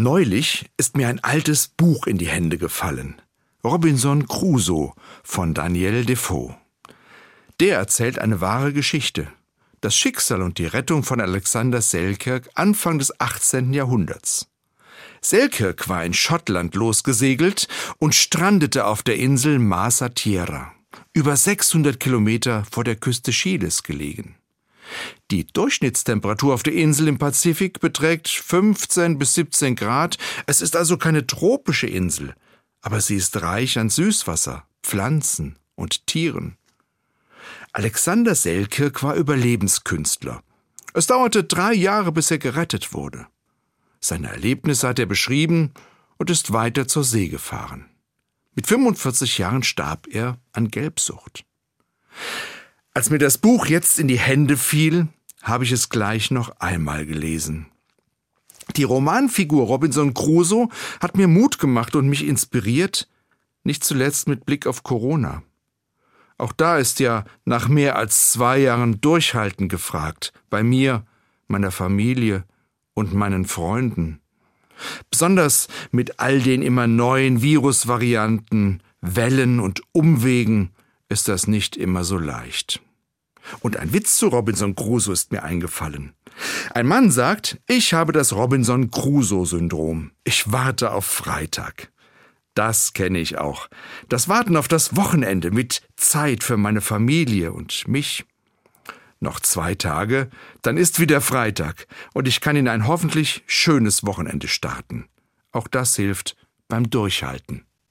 Neulich ist mir ein altes Buch in die Hände gefallen. Robinson Crusoe von Daniel Defoe. Der erzählt eine wahre Geschichte. Das Schicksal und die Rettung von Alexander Selkirk Anfang des 18. Jahrhunderts. Selkirk war in Schottland losgesegelt und strandete auf der Insel Masa Tierra, über 600 Kilometer vor der Küste Chiles gelegen. Die Durchschnittstemperatur auf der Insel im Pazifik beträgt 15 bis 17 Grad. Es ist also keine tropische Insel, aber sie ist reich an Süßwasser, Pflanzen und Tieren. Alexander Selkirk war Überlebenskünstler. Es dauerte drei Jahre, bis er gerettet wurde. Seine Erlebnisse hat er beschrieben und ist weiter zur See gefahren. Mit 45 Jahren starb er an Gelbsucht. Als mir das Buch jetzt in die Hände fiel, habe ich es gleich noch einmal gelesen. Die Romanfigur Robinson Crusoe hat mir Mut gemacht und mich inspiriert, nicht zuletzt mit Blick auf Corona. Auch da ist ja nach mehr als zwei Jahren Durchhalten gefragt, bei mir, meiner Familie und meinen Freunden. Besonders mit all den immer neuen Virusvarianten, Wellen und Umwegen ist das nicht immer so leicht. Und ein Witz zu Robinson Crusoe ist mir eingefallen. Ein Mann sagt, ich habe das Robinson Crusoe-Syndrom. Ich warte auf Freitag. Das kenne ich auch. Das Warten auf das Wochenende mit Zeit für meine Familie und mich. Noch zwei Tage, dann ist wieder Freitag und ich kann in ein hoffentlich schönes Wochenende starten. Auch das hilft beim Durchhalten.